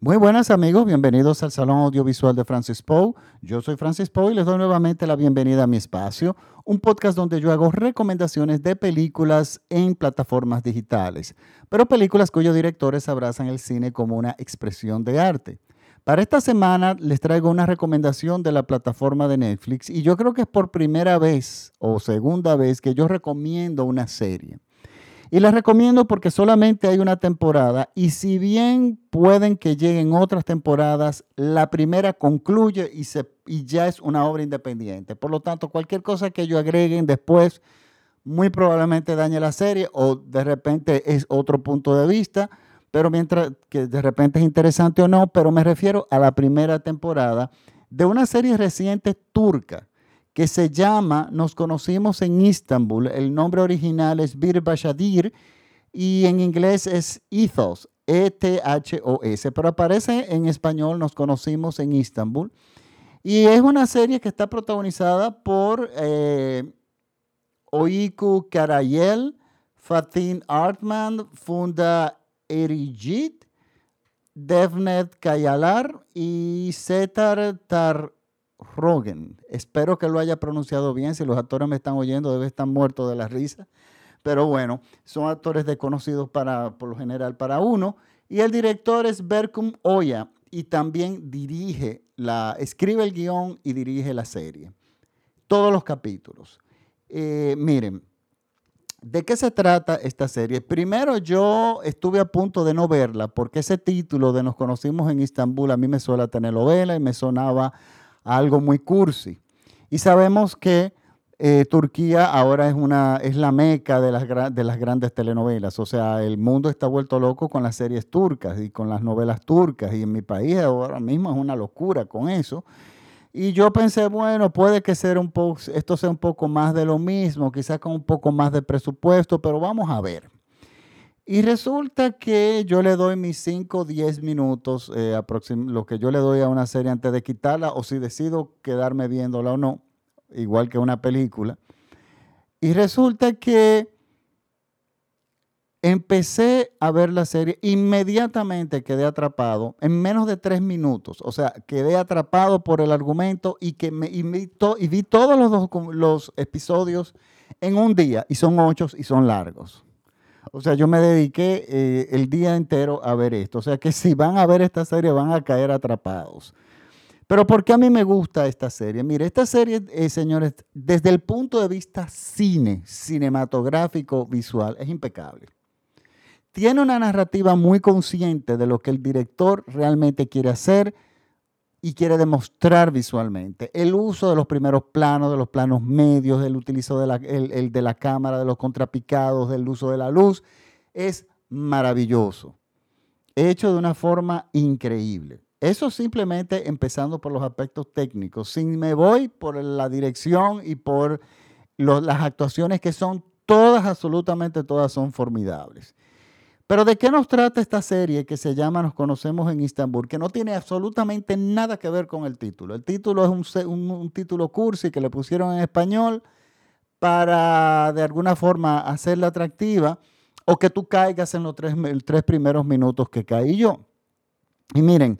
Muy buenas amigos, bienvenidos al Salón Audiovisual de Francis Poe. Yo soy Francis Poe y les doy nuevamente la bienvenida a mi espacio, un podcast donde yo hago recomendaciones de películas en plataformas digitales, pero películas cuyos directores abrazan el cine como una expresión de arte. Para esta semana les traigo una recomendación de la plataforma de Netflix y yo creo que es por primera vez o segunda vez que yo recomiendo una serie. Y les recomiendo porque solamente hay una temporada y si bien pueden que lleguen otras temporadas, la primera concluye y, ya es una obra independiente. Por lo tanto, cualquier cosa que ellos agreguen después muy probablemente dañe la serie o de repente es otro punto de vista, pero mientras que de repente es interesante o no, pero me refiero a la primera temporada de una serie reciente turca que se llama Nos conocimos en Istanbul. El nombre original es Bir Bashadir y en inglés es Ethos, E-T-H-O-S, pero aparece en español Nos conocimos en Istanbul. Y es una serie que está protagonizada por eh, Oiku Karayel, Fatin Artman, Funda Erigit, Devnet Kayalar y Setar Tar Rogen. Espero que lo haya pronunciado bien. Si los actores me están oyendo, debe estar muertos de la risa. Pero bueno, son actores desconocidos para, por lo general para uno. Y el director es Berkum Oya y también dirige la, escribe el guion y dirige la serie. Todos los capítulos. Eh, miren, ¿de qué se trata esta serie? Primero yo estuve a punto de no verla porque ese título de Nos conocimos en Istambul a mí me suele tener novela y me sonaba algo muy cursi. Y sabemos que eh, Turquía ahora es, una, es la meca de las, de las grandes telenovelas. O sea, el mundo está vuelto loco con las series turcas y con las novelas turcas. Y en mi país ahora mismo es una locura con eso. Y yo pensé, bueno, puede que un poco, esto sea un poco más de lo mismo, quizás con un poco más de presupuesto, pero vamos a ver. Y resulta que yo le doy mis 5 o 10 minutos, eh, lo que yo le doy a una serie antes de quitarla, o si decido quedarme viéndola o no, igual que una película. Y resulta que empecé a ver la serie, inmediatamente quedé atrapado en menos de tres minutos. O sea, quedé atrapado por el argumento y que me y vi, y vi todos los, los episodios en un día, y son ocho y son largos. O sea, yo me dediqué eh, el día entero a ver esto. O sea, que si van a ver esta serie van a caer atrapados. Pero ¿por qué a mí me gusta esta serie? Mire, esta serie, eh, señores, desde el punto de vista cine, cinematográfico, visual, es impecable. Tiene una narrativa muy consciente de lo que el director realmente quiere hacer y quiere demostrar visualmente. El uso de los primeros planos, de los planos medios, el uso de la, el, de la cámara, de los contrapicados, del uso de la luz, es maravilloso. Hecho de una forma increíble. Eso simplemente empezando por los aspectos técnicos. Si me voy por la dirección y por las actuaciones que son todas, absolutamente todas son formidables. Pero ¿de qué nos trata esta serie que se llama Nos conocemos en Istambul? Que no tiene absolutamente nada que ver con el título. El título es un, título cursi que le pusieron en español para de alguna forma hacerla atractiva o que tú caigas en los tres, tres primeros minutos que caí yo. Y miren,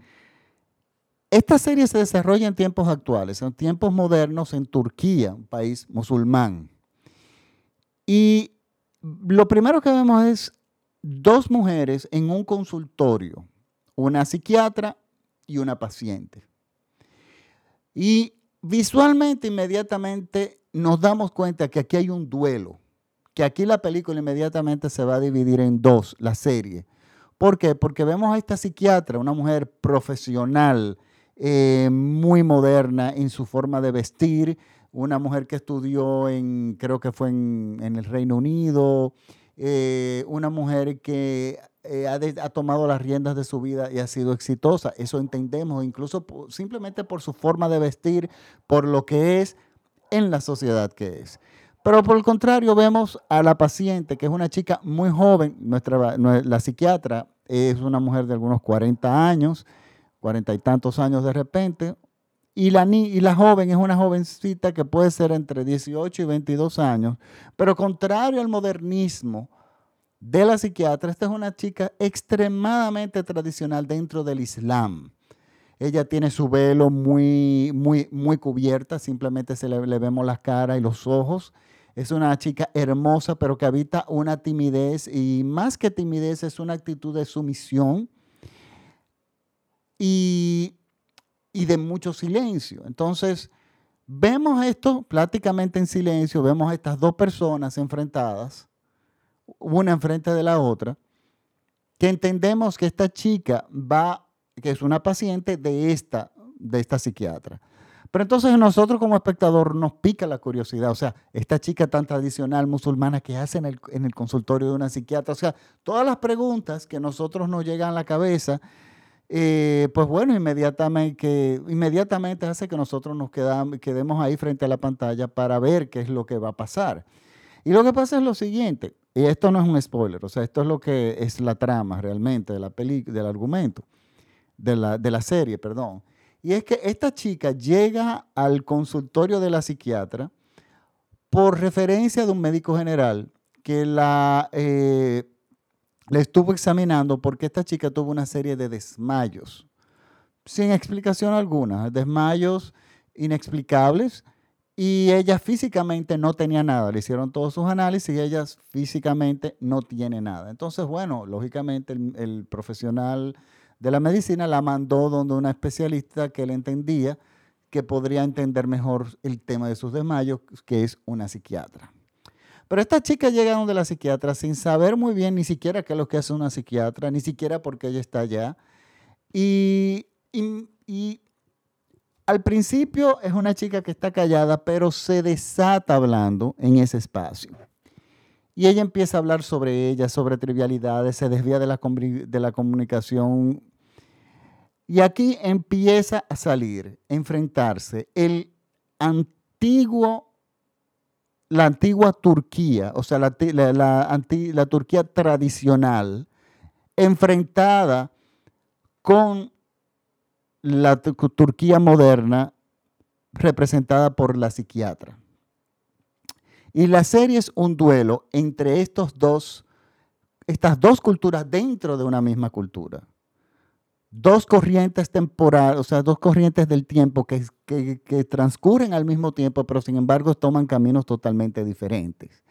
esta serie se desarrolla en tiempos actuales, en tiempos modernos en Turquía, un país musulmán. Y lo primero que vemos es dos mujeres en un consultorio, una psiquiatra y una paciente. Y visualmente, inmediatamente, nos damos cuenta que aquí hay un duelo, que aquí la película inmediatamente se va a dividir en dos, la serie. ¿Por qué? Porque vemos a esta psiquiatra, una mujer profesional, eh, muy moderna en su forma de vestir, una mujer que estudió en, creo que fue en, en el Reino Unido, eh, una mujer que eh, ha, tomado las riendas de su vida y ha sido exitosa. Eso entendemos, incluso simplemente por su forma de vestir, por lo que es en la sociedad que es. Pero por el contrario, vemos a la paciente, que es una chica muy joven, nuestra, la psiquiatra es una mujer de algunos 40 años, 40 y tantos años de repente, y la, y la joven es una jovencita que puede ser entre 18 y 22 años, pero contrario al modernismo de la psiquiatra. Esta es una chica extremadamente tradicional dentro del Islam. Ella tiene su velo muy, muy, muy cubierta, simplemente se le, le vemos las caras y los ojos. Es una chica hermosa, pero que habita una timidez y más que timidez es una actitud de sumisión y, y de mucho silencio. Entonces, vemos esto prácticamente en silencio, vemos a estas dos personas enfrentadas, una enfrente de la otra, que entendemos que esta chica va que es una paciente de esta, de esta psiquiatra. Pero entonces nosotros como espectador nos pica la curiosidad, o sea, esta chica tan tradicional musulmana que hace en el, en el consultorio de una psiquiatra, o sea, todas las preguntas que nosotros nos llegan a la cabeza, eh, pues bueno, inmediatamente, hace que nosotros nos quedamos, quedemos ahí frente a la pantalla para ver qué es lo que va a pasar. Y lo que pasa es lo siguiente, y esto no es un spoiler, o sea, esto es lo que es la trama realmente de la peli, del argumento de la, serie, perdón. Y es que esta chica llega al consultorio de la psiquiatra por referencia de un médico general que la, eh, le estuvo examinando porque esta chica tuvo una serie de desmayos, sin explicación alguna, desmayos inexplicables, y ella físicamente no tenía nada. Le hicieron todos sus análisis y ella físicamente no tiene nada. Entonces, bueno, lógicamente el profesional de la medicina, la mandó donde una especialista que él entendía que podría entender mejor el tema de sus desmayos, que es una psiquiatra. Pero esta chica llega donde la psiquiatra sin saber muy bien ni siquiera qué es lo que hace una psiquiatra, ni siquiera por qué ella está allá. Y, y al principio es una chica que está callada, pero se desata hablando en ese espacio. Y ella empieza a hablar sobre ella, sobre trivialidades, se desvía de la, de la comunicación. Y aquí empieza a salir, enfrentarse el antiguo, la antigua Turquía, o sea, la, Turquía tradicional, enfrentada con la Turquía moderna representada por la psiquiatra. Y la serie es un duelo entre estas dos culturas dentro de una misma cultura. Dos corrientes temporales, o sea, dos corrientes del tiempo que, que, transcurren al mismo tiempo, pero sin embargo toman caminos totalmente diferentes.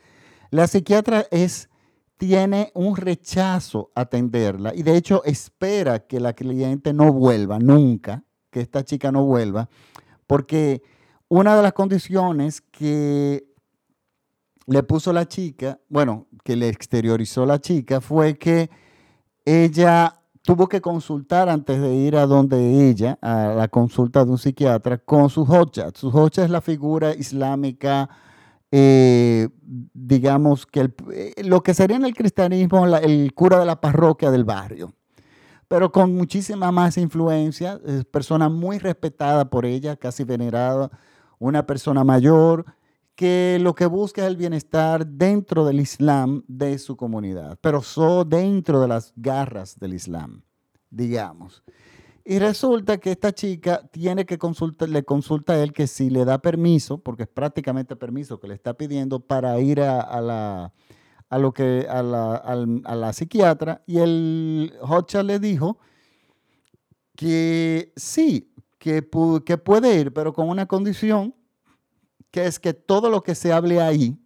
La psiquiatra es, tiene un rechazo a atenderla y de hecho espera que la cliente no vuelva nunca, que esta chica no vuelva, porque una de las condiciones que le puso la chica, bueno, que le exteriorizó la chica, fue que ella tuvo que consultar antes de ir a donde ella, a la consulta de un psiquiatra, con su hoja. Su hoja es la figura islámica, eh, digamos, que eh, lo que sería en el cristianismo el cura de la parroquia del barrio, pero con muchísima más influencia, es persona muy respetada por ella, casi venerada, una persona mayor, que lo que busca es el bienestar dentro del Islam de su comunidad, pero solo dentro de las garras del Islam, digamos. Y resulta que esta chica tiene que consultar, le consulta a él que si le da permiso, porque es prácticamente permiso que le está pidiendo para ir a, la, a lo que, a la, psiquiatra, y el Hocha le dijo que sí, que, que puede ir, pero con una condición es que todo lo que se hable ahí,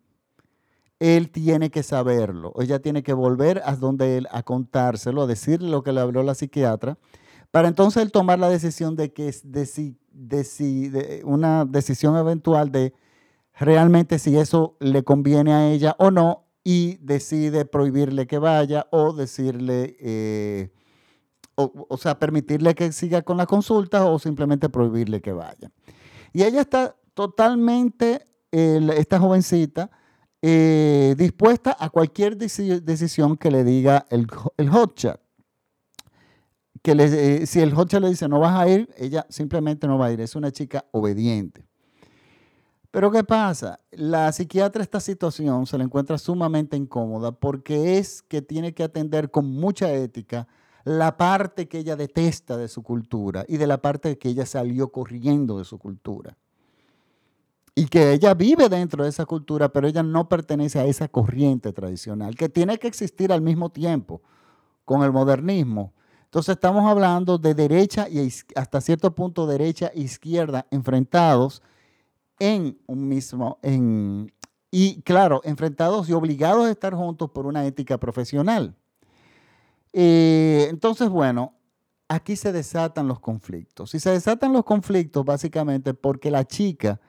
él tiene que saberlo. Ella tiene que volver a donde él a contárselo, a decirle lo que le habló la psiquiatra, para entonces él tomar la decisión de que es de, una decisión eventual de realmente si eso le conviene a ella o no y decide prohibirle que vaya o decirle, eh, o, o sea, permitirle que siga con la consulta o simplemente prohibirle que vaya. Y ella está totalmente esta jovencita eh, dispuesta a cualquier decisión que le diga el, el. Que eh, si el hotchat le dice no vas a ir, ella simplemente no va a ir. Es una chica obediente. Pero ¿qué pasa? La psiquiatra esta situación se la encuentra sumamente incómoda porque es que tiene que atender con mucha ética la parte que ella detesta de su cultura y de la parte que ella salió corriendo de su cultura. Y que ella vive dentro de esa cultura, pero ella no pertenece a esa corriente tradicional, que tiene que existir al mismo tiempo con el modernismo. Entonces estamos hablando de derecha y hasta cierto punto derecha e izquierda enfrentados en un mismo, y claro, enfrentados y obligados a estar juntos por una ética profesional. Eh, entonces, bueno, aquí se desatan los conflictos. Y se desatan los conflictos básicamente porque la chica,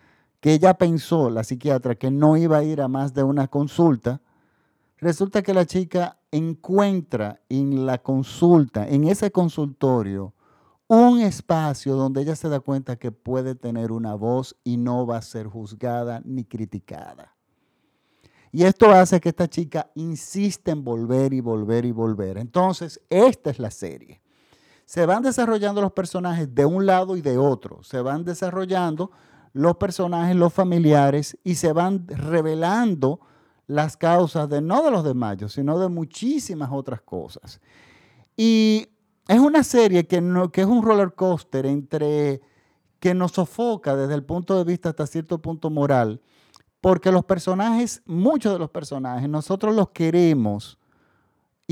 que ella pensó, la psiquiatra, que no iba a ir a más de una consulta, resulta que la chica encuentra en la consulta, en ese consultorio, un espacio donde ella se da cuenta que puede tener una voz y no va a ser juzgada ni criticada. Y esto hace que esta chica insista en volver y volver y volver. Entonces, esta es la serie. Se van desarrollando los personajes de un lado y de otro. Se van desarrollando los personajes, los familiares, y se van revelando las causas de no de los desmayos, sino de muchísimas otras cosas. Y es una serie que, no, que es un roller coaster entre que nos sofoca desde el punto de vista hasta cierto punto moral, porque los personajes, muchos de los personajes, nosotros los queremos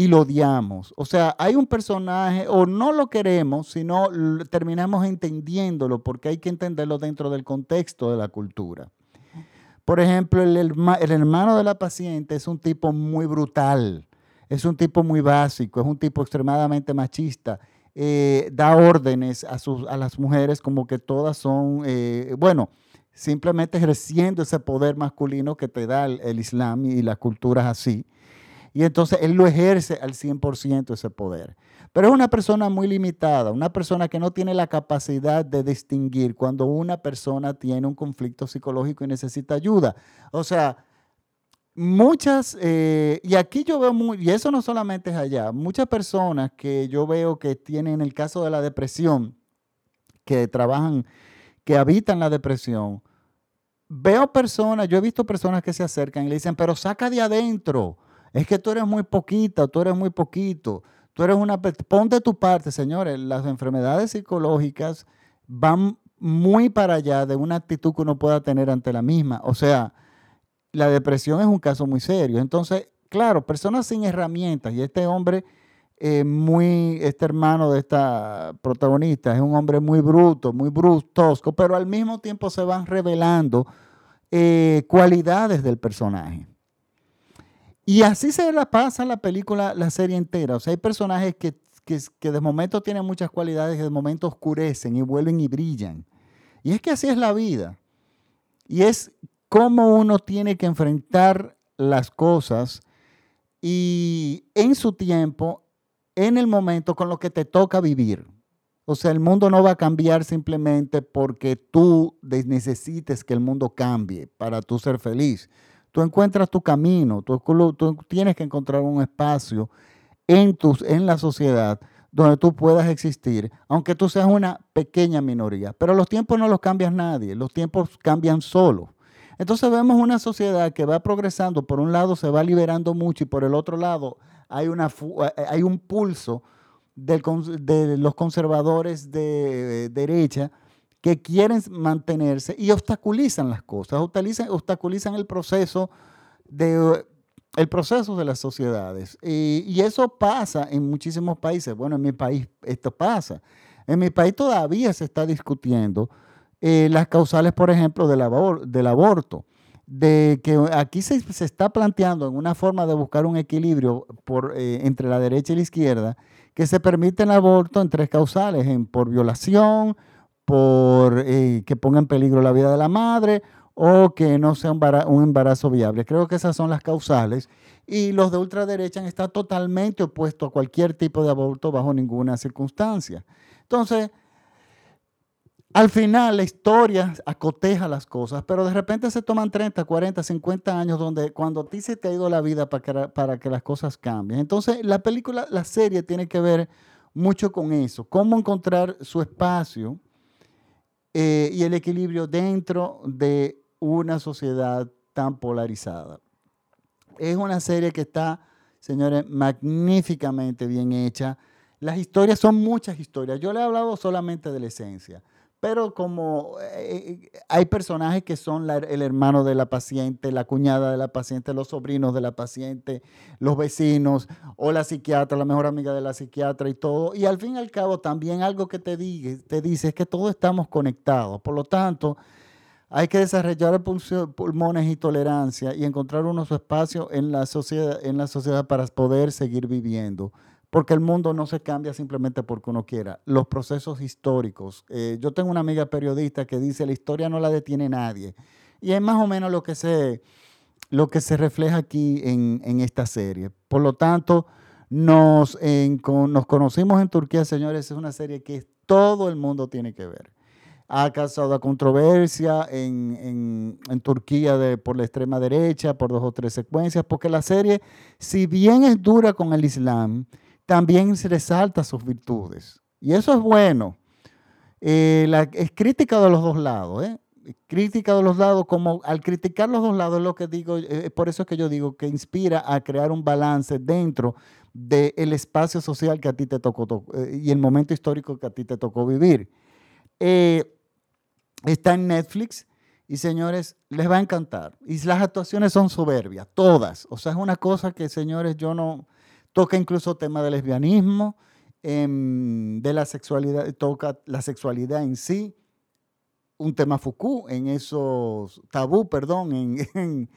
y lo odiamos. O sea, hay un personaje, o no lo queremos, sino terminamos entendiéndolo, porque hay que entenderlo dentro del contexto de la cultura. Por ejemplo, el, hermano de la paciente es un tipo muy brutal, es un tipo muy básico, es un tipo extremadamente machista. Eh, da órdenes a, sus, a las mujeres como que todas son, eh, bueno, simplemente ejerciendo ese poder masculino que te da el, Islam y las culturas así. Y entonces él lo ejerce al 100% ese poder. Pero es una persona muy limitada, una persona que no tiene la capacidad de distinguir cuando una persona tiene un conflicto psicológico y necesita ayuda. O sea, muchas, eh, y aquí yo veo, muy, y eso no solamente es allá, muchas personas que yo veo que tienen el caso de la depresión, que trabajan, que habitan la depresión, veo personas, yo he visto personas que se acercan y le dicen, pero saca de adentro, es que tú eres muy poquita, tú eres muy poquito, tú eres una, ponte tu parte, señores, las enfermedades psicológicas van muy para allá de una actitud que uno pueda tener ante la misma, o sea, la depresión es un caso muy serio, entonces, claro, personas sin herramientas, y este hombre... Eh, muy, este hermano de esta protagonista es un hombre muy bruto, muy brusco, pero al mismo tiempo se van revelando eh, cualidades del personaje. Y así se la pasa la película, la serie entera. O sea, hay personajes que, que de momento tienen muchas cualidades y de momento oscurecen y vuelven y brillan. Y es que así es la vida. Y es cómo uno tiene que enfrentar las cosas y en su tiempo en el momento con lo que te toca vivir. O sea, el mundo no va a cambiar simplemente porque tú necesites que el mundo cambie para tú ser feliz. Tú encuentras tu camino, tú, tienes que encontrar un espacio en, tus, en la sociedad donde tú puedas existir, aunque tú seas una pequeña minoría. Pero los tiempos no los cambias nadie, los tiempos cambian solos. Entonces vemos una sociedad que va progresando, por un lado se va liberando mucho y por el otro lado hay, una, eh, hay un pulso de los conservadores de derecha que quieren mantenerse y obstaculizan las cosas, obstaculizan, el proceso de el proceso de las sociedades. Y, eso pasa en muchísimos países. Bueno, en mi país esto pasa. En mi país todavía se está discutiendo eh, las causales, por ejemplo, del, del aborto de que aquí se, está planteando en una forma de buscar un equilibrio eh, entre la derecha y la izquierda, que se permite el aborto en tres causales, en, por violación, por eh, que ponga en peligro la vida de la madre o que no sea un, embarazo viable. Creo que esas son las causales. Y los de ultraderecha están totalmente opuestos a cualquier tipo de aborto bajo ninguna circunstancia. Entonces, al final la historia acoteja las cosas, pero de repente se toman 30, 40, 50 años donde cuando a ti se te ha ido la vida para que, para que las cosas cambien. Entonces la película, la serie tiene que ver mucho con eso, cómo encontrar su espacio eh, y el equilibrio dentro de una sociedad tan polarizada. Es una serie que está, señores, magníficamente bien hecha. Las historias son muchas historias. Yo le he hablado solamente de la esencia pero como eh, hay personajes que son el hermano de la paciente, la cuñada de la paciente, los sobrinos de la paciente, los vecinos o la psiquiatra, la mejor amiga de la psiquiatra y todo. Y al fin y al cabo también algo que te, te dice es que todos estamos conectados. Por lo tanto, hay que desarrollar pulmones y tolerancia y encontrar uno su espacio en la sociedad, en la sociedad para poder seguir viviendo. Porque el mundo no se cambia simplemente porque uno quiera. Los procesos históricos. Eh, yo tengo una amiga periodista que dice, la historia no la detiene nadie. Y es más o menos lo que se, lo que se refleja aquí en, en esta serie. Por lo tanto, nos, nos conocimos en Turquía, señores. Es una serie que todo el mundo tiene que ver ha causado controversia en, Turquía de, por la extrema derecha, por dos o tres secuencias, porque la serie, si bien es dura con el Islam, también se resalta sus virtudes. Y eso es bueno. Eh, la, es crítica de los dos lados, ¿eh? Crítica de los lados, como al criticar los dos lados, es lo que digo, eh, por eso es que yo digo que inspira a crear un balance dentro del espacio social que a ti te tocó eh, y el momento histórico que a ti te tocó vivir. Está en Netflix y señores, les va a encantar. Y las actuaciones son soberbias, todas. O sea, es una cosa que, señores, yo no... Toca incluso tema del lesbianismo, em, de la sexualidad, toca la sexualidad en sí, un tema Foucault en esos, tabú, perdón, en,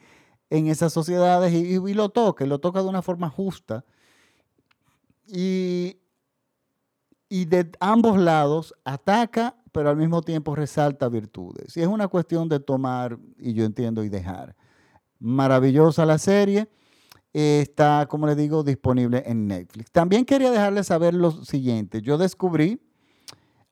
esas sociedades y, y, lo toca, lo toca de una forma justa. Y, y de ambos lados ataca pero al mismo tiempo resalta virtudes. Y es una cuestión de tomar, y yo entiendo, y dejar. Maravillosa la serie. Está, como les digo, disponible en Netflix. También quería dejarles saber lo siguiente. Yo descubrí,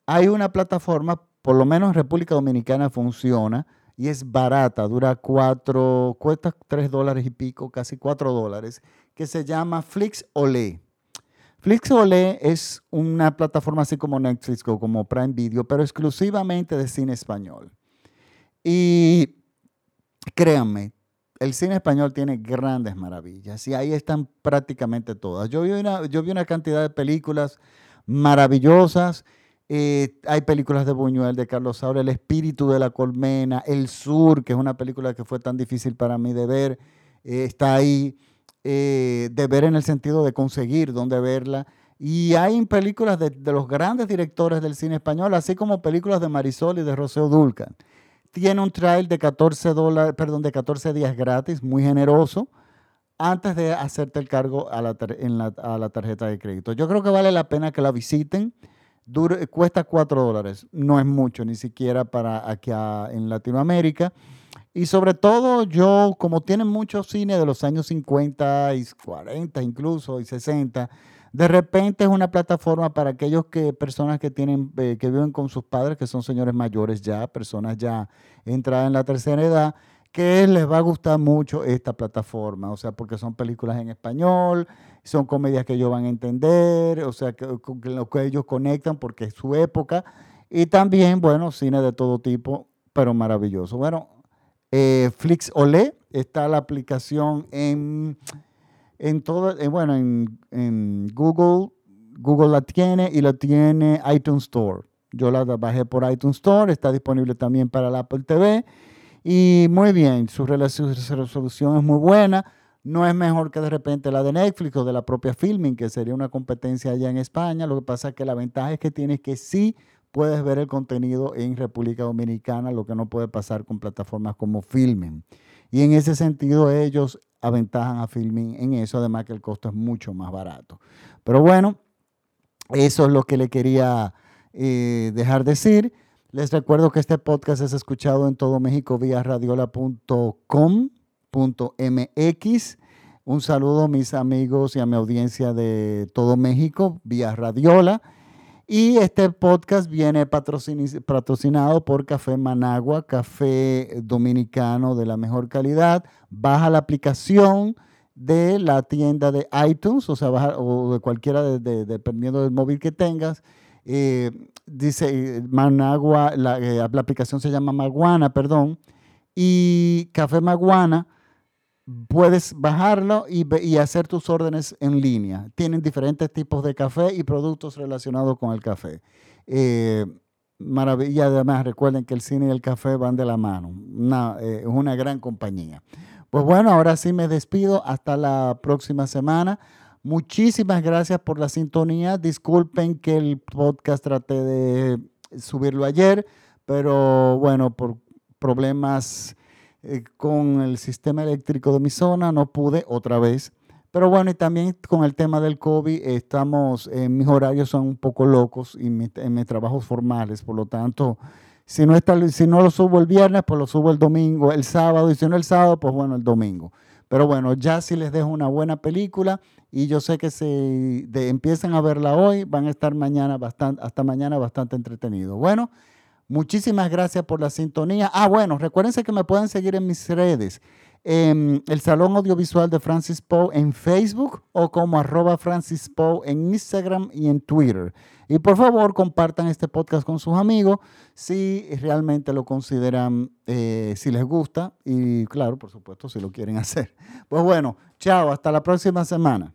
hay una plataforma, por lo menos en República Dominicana funciona, y es barata, dura cuatro, cuesta tres dólares y pico, casi cuatro dólares, que se llama Flix Olé. Flixolé es una plataforma así como Netflix o como Prime Video, pero exclusivamente de cine español. Y créanme, el cine español tiene grandes maravillas y ahí están prácticamente todas. Yo vi una, yo vi una cantidad de películas maravillosas. Eh, hay películas de Buñuel, de Carlos Saura, El espíritu de la colmena, El sur, que es una película que fue tan difícil para mí de ver, eh, está ahí. Eh, de ver en el sentido de conseguir dónde verla. Y hay películas de, los grandes directores del cine español, así como películas de Marisol y de Rocío Dulcan. Tiene un trial de 14, dólares, perdón, de 14 días gratis, muy generoso, antes de hacerte el cargo a la, a la tarjeta de crédito. Yo creo que vale la pena que la visiten. cuesta 4 dólares, no es mucho ni siquiera para aquí en Latinoamérica. Y sobre todo yo, como tienen mucho cine de los años 50 y 40 incluso y 60, de repente es una plataforma para aquellos que, personas que, tienen, eh, que viven con sus padres, que son señores mayores ya, personas ya entradas en la tercera edad, que les va a gustar mucho esta plataforma, o sea, porque son películas en español, son comedias que ellos van a entender, o sea, que, lo que ellos conectan porque es su época, y también, bueno, cine de todo tipo, pero maravilloso. Bueno, eh, Flix Olé, está la aplicación en, en todo, eh, bueno, en, Google, Google la tiene y la tiene iTunes Store. Yo la bajé por iTunes Store, está disponible también para la Apple TV. Y muy bien, su, resolución es muy buena. No es mejor que de repente la de Netflix o de la propia Filming, que sería una competencia allá en España. Lo que pasa es que la ventaja es que tiene que sí puedes ver el contenido en República Dominicana, lo que no puede pasar con plataformas como Filming. Y en ese sentido ellos aventajan a Filming en eso, además que el costo es mucho más barato. Pero bueno, eso es lo que le quería eh, dejar decir. Les recuerdo que este podcast es escuchado en todo México vía radiola.com.mx. Un saludo a mis amigos y a mi audiencia de todo México vía Radiola. Y este podcast viene patrocinado por Café Managua, café dominicano de la mejor calidad. Baja la aplicación de la tienda de iTunes, o sea, o de cualquiera, dependiendo del móvil que tengas. Eh, dice Managua, la, eh, la, aplicación se llama Maguana, perdón. Y Café Maguana puedes bajarlo y, hacer tus órdenes en línea. Tienen diferentes tipos de café y productos relacionados con el café. Eh, maravilla. Además, recuerden que el cine y el café van de la mano. Eh, es una gran compañía. Pues bueno, ahora sí me despido. Hasta la próxima semana. Muchísimas gracias por la sintonía. Disculpen que el podcast traté de subirlo ayer, pero bueno, por problemas eh, con el sistema eléctrico de mi zona no pude otra vez. Pero bueno, y también con el tema del COVID, estamos, en mis horarios son un poco locos y en mis trabajos formales, por lo tanto, si no, está, si no lo subo el viernes, pues lo subo el domingo, el sábado, y si no el sábado, pues bueno, el domingo. Pero bueno, ya si les dejo una buena película y yo sé que si empiezan a verla hoy, van a estar mañana bastante, hasta mañana bastante entretenidos. Bueno, muchísimas gracias por la sintonía. Ah, bueno, recuérdense que me pueden seguir en mis redes en el Salón Audiovisual de Francis Poe en Facebook o como arroba Francis Poe en Instagram y en Twitter. Y por favor, compartan este podcast con sus amigos si realmente lo consideran, eh, si les gusta y claro, por supuesto, si lo quieren hacer. Pues bueno, chao, hasta la próxima semana.